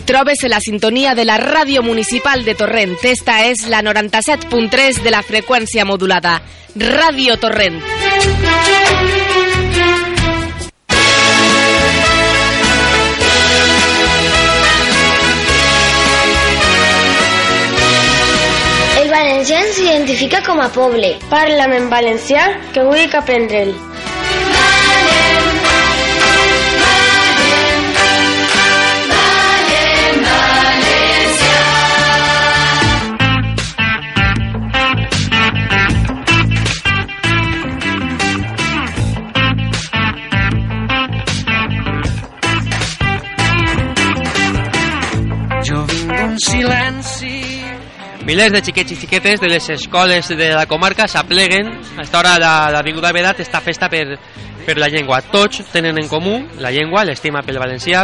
Trobes en la sintonia de la ràdio municipal de Torrent. Esta és la 97.3 de la freqüència modulada. Ràdio Torrent. El valencià s'identifica com a poble. Parla'm en valencià, que vull aprendre'l. Silenci... Milers de xiquets i xiquetes de les escoles de la comarca s'apleguen a esta hora de l'Avinguda Vedat esta festa per, per la llengua. Tots tenen en comú la llengua, l'estima pel valencià,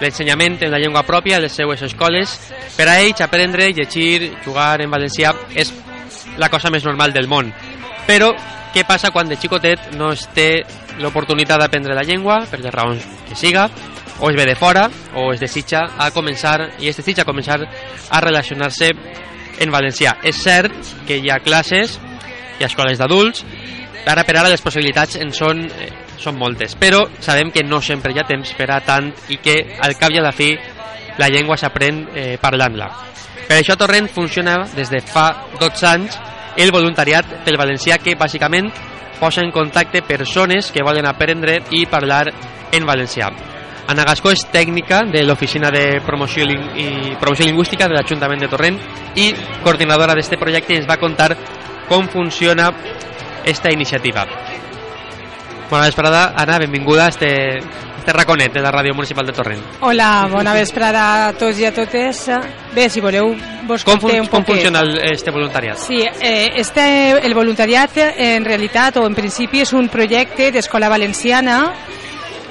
l'ensenyament en la llengua pròpia a les seues escoles. Per a ells, aprendre, llegir, jugar en valencià és la cosa més normal del món. Però, què passa quan de xicotet no es té l'oportunitat d'aprendre la llengua, per les raons que siga, o es ve de fora, o es desitja a començar, i es desitja començar a relacionar-se en valencià. És cert que hi ha classes, ha escoles d'adults, ara per ara les possibilitats en són, eh, són moltes, però sabem que no sempre hi ha temps per a tant i que al cap i a la fi la llengua s'aprèn eh, parlant-la. Per això Torrent funciona des de fa 12 anys el voluntariat pel valencià que bàsicament posa en contacte persones que volen aprendre i parlar en valencià. Ana Gascó és tècnica de l'Oficina de Promoció, i Promoció Lingüística de l'Ajuntament de Torrent i coordinadora d'este projecte ens va contar com funciona esta iniciativa. Bona vesprada, Anna, benvinguda a este, este raconet de la Ràdio Municipal de Torrent. Hola, bona vesprada a tots i a totes. Bé, si voleu, vos Com, fun un com poquet. funciona el, este voluntariat? Sí, eh, este, el voluntariat en realitat o en principi és un projecte d'Escola Valenciana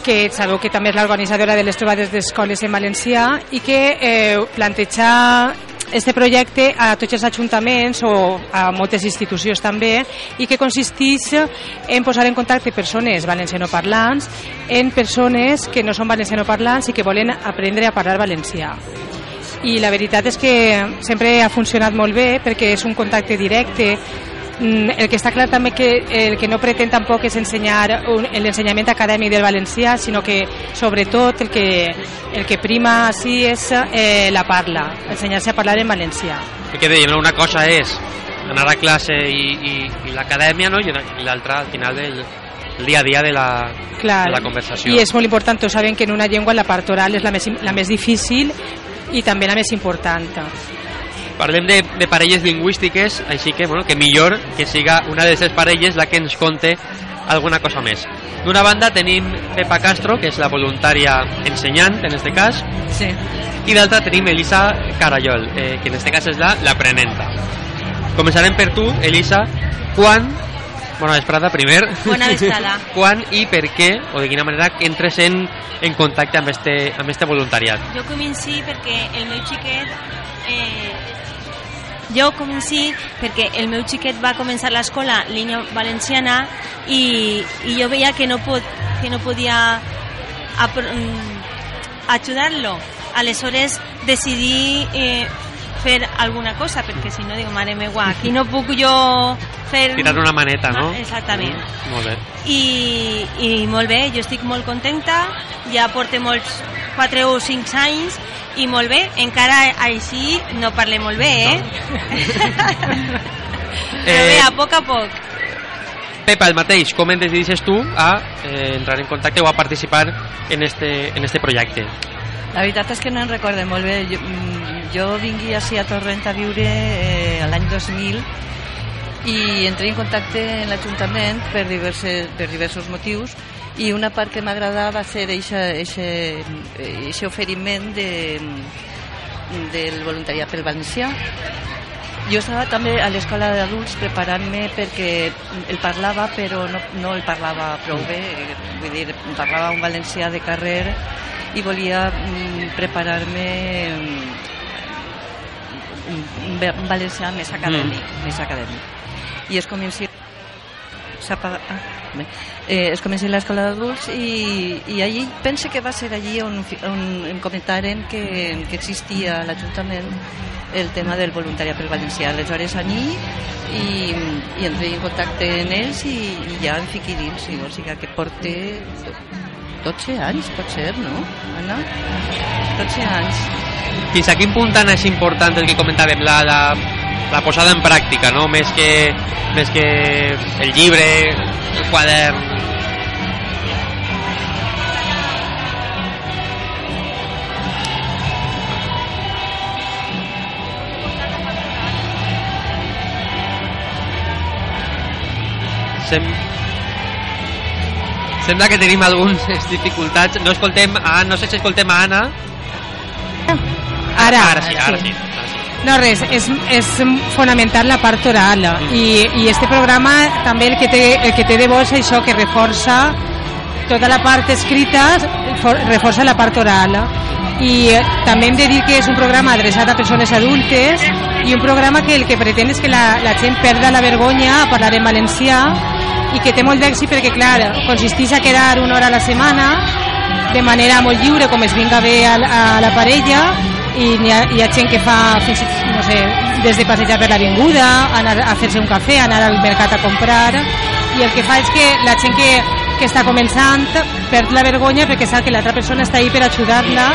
que sabeu que també és l'organitzadora de les trobades d'escoles en valencià i que eh, planteja este projecte a tots els ajuntaments o a moltes institucions també i que consisteix en posar en contacte persones valencianoparlants en persones que no són valencianoparlants i que volen aprendre a parlar valencià. I la veritat és que sempre ha funcionat molt bé perquè és un contacte directe el que està clar també que el que no pretén tampoc és ensenyar l'ensenyament acadèmic del valencià, sinó que sobretot el que, el que prima sí és eh, la parla, ensenyar-se a parlar en valencià. I què dèiem, una cosa és anar a classe i, i, i l'acadèmia, no? i l'altra, al final, el, el dia a dia de la, Clar. de la conversació. I és molt important, tots sabem que en una llengua la part oral és la més, la més difícil i també la més important. Parlem de, de parelles lingüístiques, així que, bueno, que millor que siga una de aquestes parelles la que ens conte alguna cosa més. D'una banda tenim Pepa Castro, que és la voluntària ensenyant, en este cas, Sí. i d'altra tenim Elisa Carallol, eh, que en este cas és la l'aprenenta. Començarem per tu, Elisa. Quan, bona vesprada, primer. Bona vesprada. quan i per què, o de quina manera, entres en, en contacte amb este, amb este voluntariat? Jo comenci perquè el meu xiquet... Eh, jo comenci perquè el meu xiquet va començar l'escola línia valenciana i, i jo veia que no, pot, que no podia mm, ajudar-lo. Aleshores decidí eh, fer alguna cosa, perquè si no dic, mare meva, aquí no puc jo fer... Tirar una maneta, no? Exactament. Mm, molt bé. i, i molt bé, jo estic molt contenta ja porto molts 4 o 5 anys i molt bé, encara així no parlem molt bé, eh? Però bé, a poc a poc. Pepa, el mateix, com et decideixes tu a eh, entrar en contacte o a participar en este, en este projecte? La veritat és que no en recorde molt bé. Jo, mm, jo vingui així a Torrent a viure eh, l'any 2000 i entrei en contacte amb l'Ajuntament per, diverses, per diversos motius i una part que m'agradava va ser aquest oferiment de, del voluntariat pel valencià. Jo estava també a l'escola d'adults preparant-me perquè el parlava però no, no el parlava prou bé, vull dir, parlava un valencià de carrer i volia mm, preparar-me mm, un, valencià més acadèmic, més acadèmic. I és comenci s'apaga... Ah, eh, es comença l'escola d'adults i, i allí pense que va ser allí on, on comentaren que, que existia a l'Ajuntament el tema del voluntariat pel valencià. Aleshores allí i, i entrei en contacte amb ells i, i ja em fiqui dins. I, o sigui que porte 12 anys, pot ser, no, Anna? 12 anys. Fins a quin punt Anna, és important el que comentàvem, la, la, la posada en pràctica, no? Més que, més que el llibre, el quadern... Sem... Sembla que tenim algunes dificultats. No escoltem a, no sé si escoltem a Anna. Ara, Ara sí, ara sí. Sí. No, res, és, és fonamental la part oral. I, i este programa també el que té, el que té de bo és això, que reforça tota la part escrita, for- reforça la part oral. I eh, també hem de dir que és un programa adreçat a persones adultes i un programa que el que pretén és que la, la gent perda la vergonya a parlar en valencià i que té molt d'èxit perquè, clar, consisteix a quedar una hora a la setmana de manera molt lliure, com es vinga bé a, a la parella, i hi ha, hi ha gent que fa fins, no sé, des de passejar per l'avinguda, anar a fer-se un cafè, anar al mercat a comprar, i el que fa és que la gent que, que està començant perd la vergonya perquè sap que l'altra persona està ahí per ajudar-la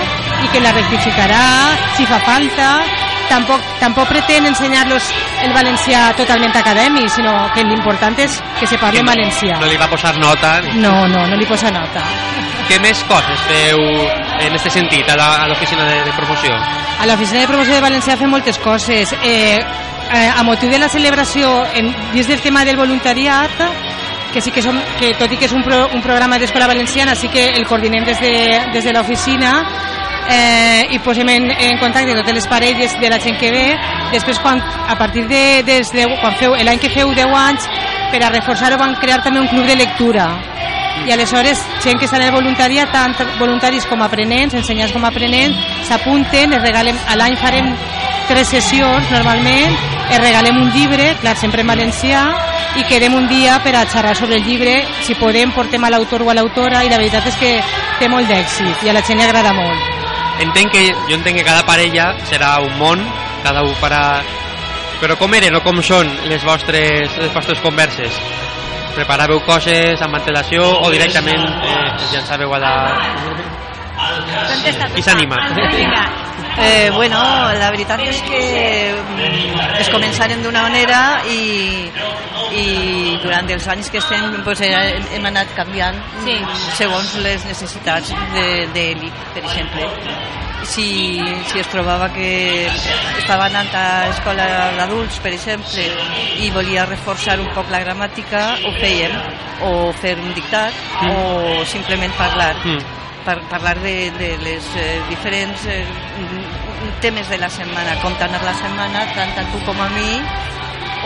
i que la rectificarà si fa falta. Tampoc, tampoc pretén ensenyar-los el valencià totalment acadèmic, sinó que l'important és que se parli en valencià. No li va posar nota. No, no, no li posa nota. Què més coses feu en aquest sentit a l'oficina de, de promoció? A l'oficina de promoció de València fem moltes coses. Eh, eh, a motiu de la celebració, en, dins del tema del voluntariat, que sí que, som, que tot i que és un, pro, un programa d'escola valenciana, sí que el coordinem des de, des de l'oficina eh, i posem en, en contacte totes les parelles de la gent que ve. Després, quan, a partir de, des de quan feu, l'any que feu 10 anys, per a reforçar-ho van crear també un club de lectura i aleshores gent que està en el voluntariat tant voluntaris com aprenents, ensenyants com aprenents s'apunten, es regalen a l'any farem tres sessions normalment es regalem un llibre, clar, sempre en valencià i quedem un dia per a xerrar sobre el llibre, si podem portem a l'autor o a l'autora i la veritat és que té molt d'èxit i a la gent li agrada molt Entenc que, jo entenc que cada parella serà un món, cada un farà... Però com eren o com són les vostres, les vostres converses? Preparàveu coses amb antelació o directament eh, es llançàveu a la... Qui s'anima? Eh, bueno, la veritat és que mm, es començaren d'una manera i, i durant els anys que estem pues, eh, hem anat canviant Sí. segons les necessitats de, de l'IC, per exemple. Si, si es trobava que estava anant a escola d'adults, per exemple, i volia reforçar un poc la gramàtica, ho fèiem, o fer un dictat, o simplement parlar. Mm. per parlar de, de les eh, diferents eh, mm, temes de la setmana, com tant la setmana, tant a tu com a mi,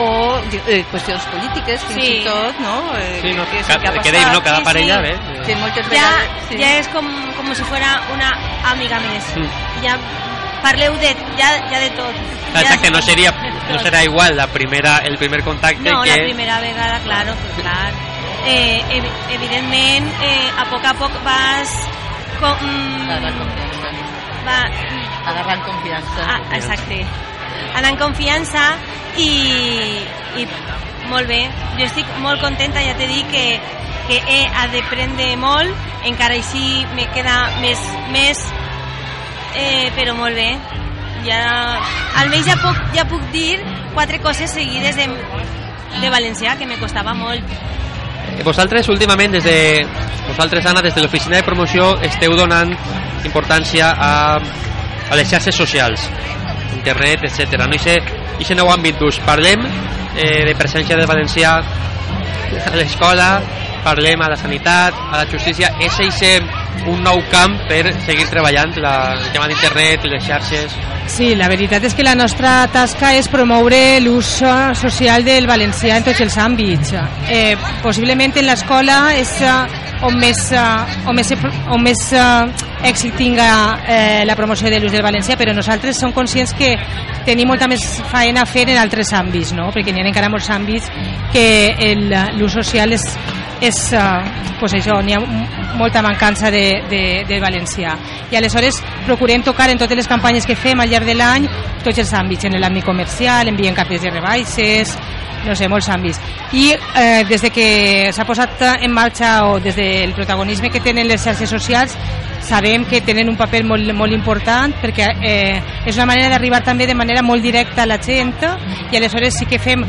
o eh, qüestions polítiques, fins Sí. i tot, no? Eh, Sí, no, és que no? Cada Sí, parella, sí. bé. Que moltes Ja, vegades... sí. ja és com, com si fuera una amiga més. Mm. Ja parleu de, ja, ja de tot. Ja Exacte, no seria, no serà igual la primera, el primer contacte No, que... la primera vegada, claro, pues, clar. Eh, evidentment, eh, a poc a poc vas... Com, mm, va, Agarrant confiança. ah, exacte. Anar en confiança i, i molt bé. Jo estic molt contenta, ja t'he dit que, que he d'aprendre molt, encara així me queda més, més eh, però molt bé. Ja, almenys ja puc, ja puc dir quatre coses seguides de, de valencià, que me costava molt. Eh, Vosaltres últimament des de vosaltres Anna des de l'oficina de promoció esteu donant importància a, a les xarxes socials internet, etc. No? I sé, i sé nou àmbit d'ús. Parlem eh, de presència del valencià a l'escola, parlem a la sanitat, a la justícia. És eixe un nou camp per seguir treballant la, el tema d'internet, les xarxes... Sí, la veritat és que la nostra tasca és promoure l'ús so- social del valencià en tots els àmbits. Eh, possiblement en l'escola és, eh, on més, uh, on més, on més uh, èxit tinga eh, la promoció de l'ús del valencià, però nosaltres som conscients que tenim molta més feina a fer en altres àmbits, no? perquè n'hi ha encara molts àmbits que l'ús social és, és uh, pues això, n'hi ha molta mancança de, de, de valencià. I aleshores procurem tocar en totes les campanyes que fem al llarg de l'any tots els àmbits, en l'àmbit comercial, enviem cartes de rebaixes, no sé, molts àmbits. I eh, des de que s'ha posat en marxa o des del protagonisme que tenen les xarxes socials sabem que tenen un paper molt, molt important perquè eh, és una manera d'arribar també de manera molt directa a la gent i aleshores sí que fem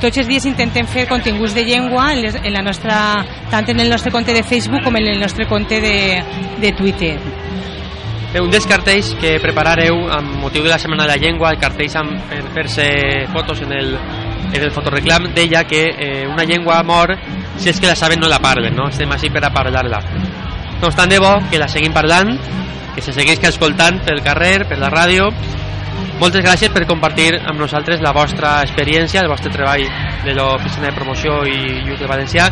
tots els dies intentem fer continguts de llengua en, les, en la nostra, tant en el nostre compte de Facebook com en el nostre compte de, de Twitter. Un dels cartells que preparareu amb motiu de la Setmana de la Llengua, el cartells amb, per fer-se fotos en el, en el fotoreclam deia que eh, una llengua mor si és que la saben no la parlen, no? Estem així per a parlar-la. No obstant de bo que la seguim parlant, que se segueix escoltant pel carrer, per la ràdio. Moltes gràcies per compartir amb nosaltres la vostra experiència, el vostre treball de l'Oficina de Promoció i Ús de Valencià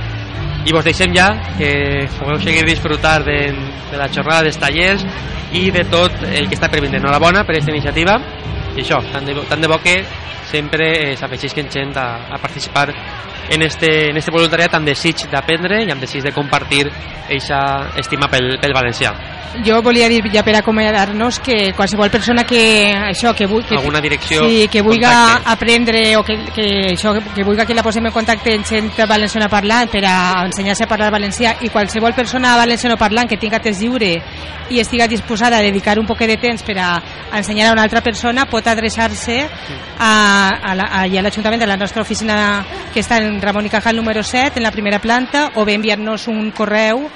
i vos deixem ja que pugueu seguir disfrutar de, de la jornada dels tallers i de tot el que està vindre. Enhorabona per aquesta iniciativa i això, tant de, tant de bo que sempre eh, s'afegeixen gent a, a participar en este, en este voluntariat amb desig d'aprendre i amb desig de compartir aquesta estima pel, pel valencià. Jo volia dir ja per acomiadar-nos que qualsevol persona que això que vulgui que, alguna direcció sí, que vulgui aprendre o que, que això que vulgui que la posem en contacte amb gent valenciana parlant per a ensenyar-se a parlar valencià i qualsevol persona valenciana parlant que tinga temps lliure i estiga disposada a dedicar un poc de temps per a ensenyar a una altra persona pot adreçar-se a, a, a, a l'Ajuntament de la nostra oficina que està en Ramon y Cajal número 7 en la primera planta o bé enviar-nos un correu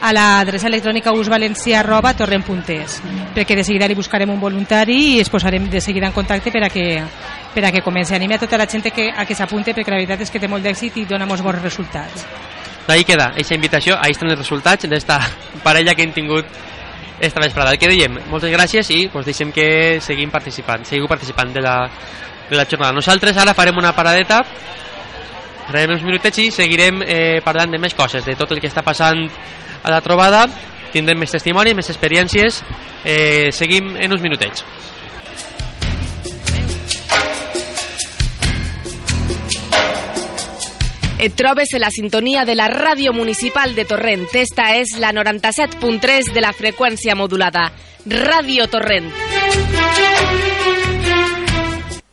a l'adreça electrònica usvalencià.torrent.es perquè de seguida li buscarem un voluntari i es posarem de seguida en contacte per a que, per a que comenci. Anime a tota la gent que, a que s'apunte perquè la veritat és que té molt d'èxit i dona molts bons resultats. D'ahí queda, aquesta invitació, ahí estan els resultats d'esta parella que hem tingut esta vesprada. El que dèiem, moltes gràcies i pues, deixem que seguim participant, seguiu participant de la, de la jornada. Nosaltres ara farem una paradeta farem uns minutets i seguirem eh, parlant de més coses, de tot el que està passant a la trobada, tindrem més testimoni, més experiències, eh, seguim en uns minutets. Et trobes en la sintonia de la ràdio municipal de Torrent. Esta és la 97.3 de la freqüència modulada. Ràdio Torrent.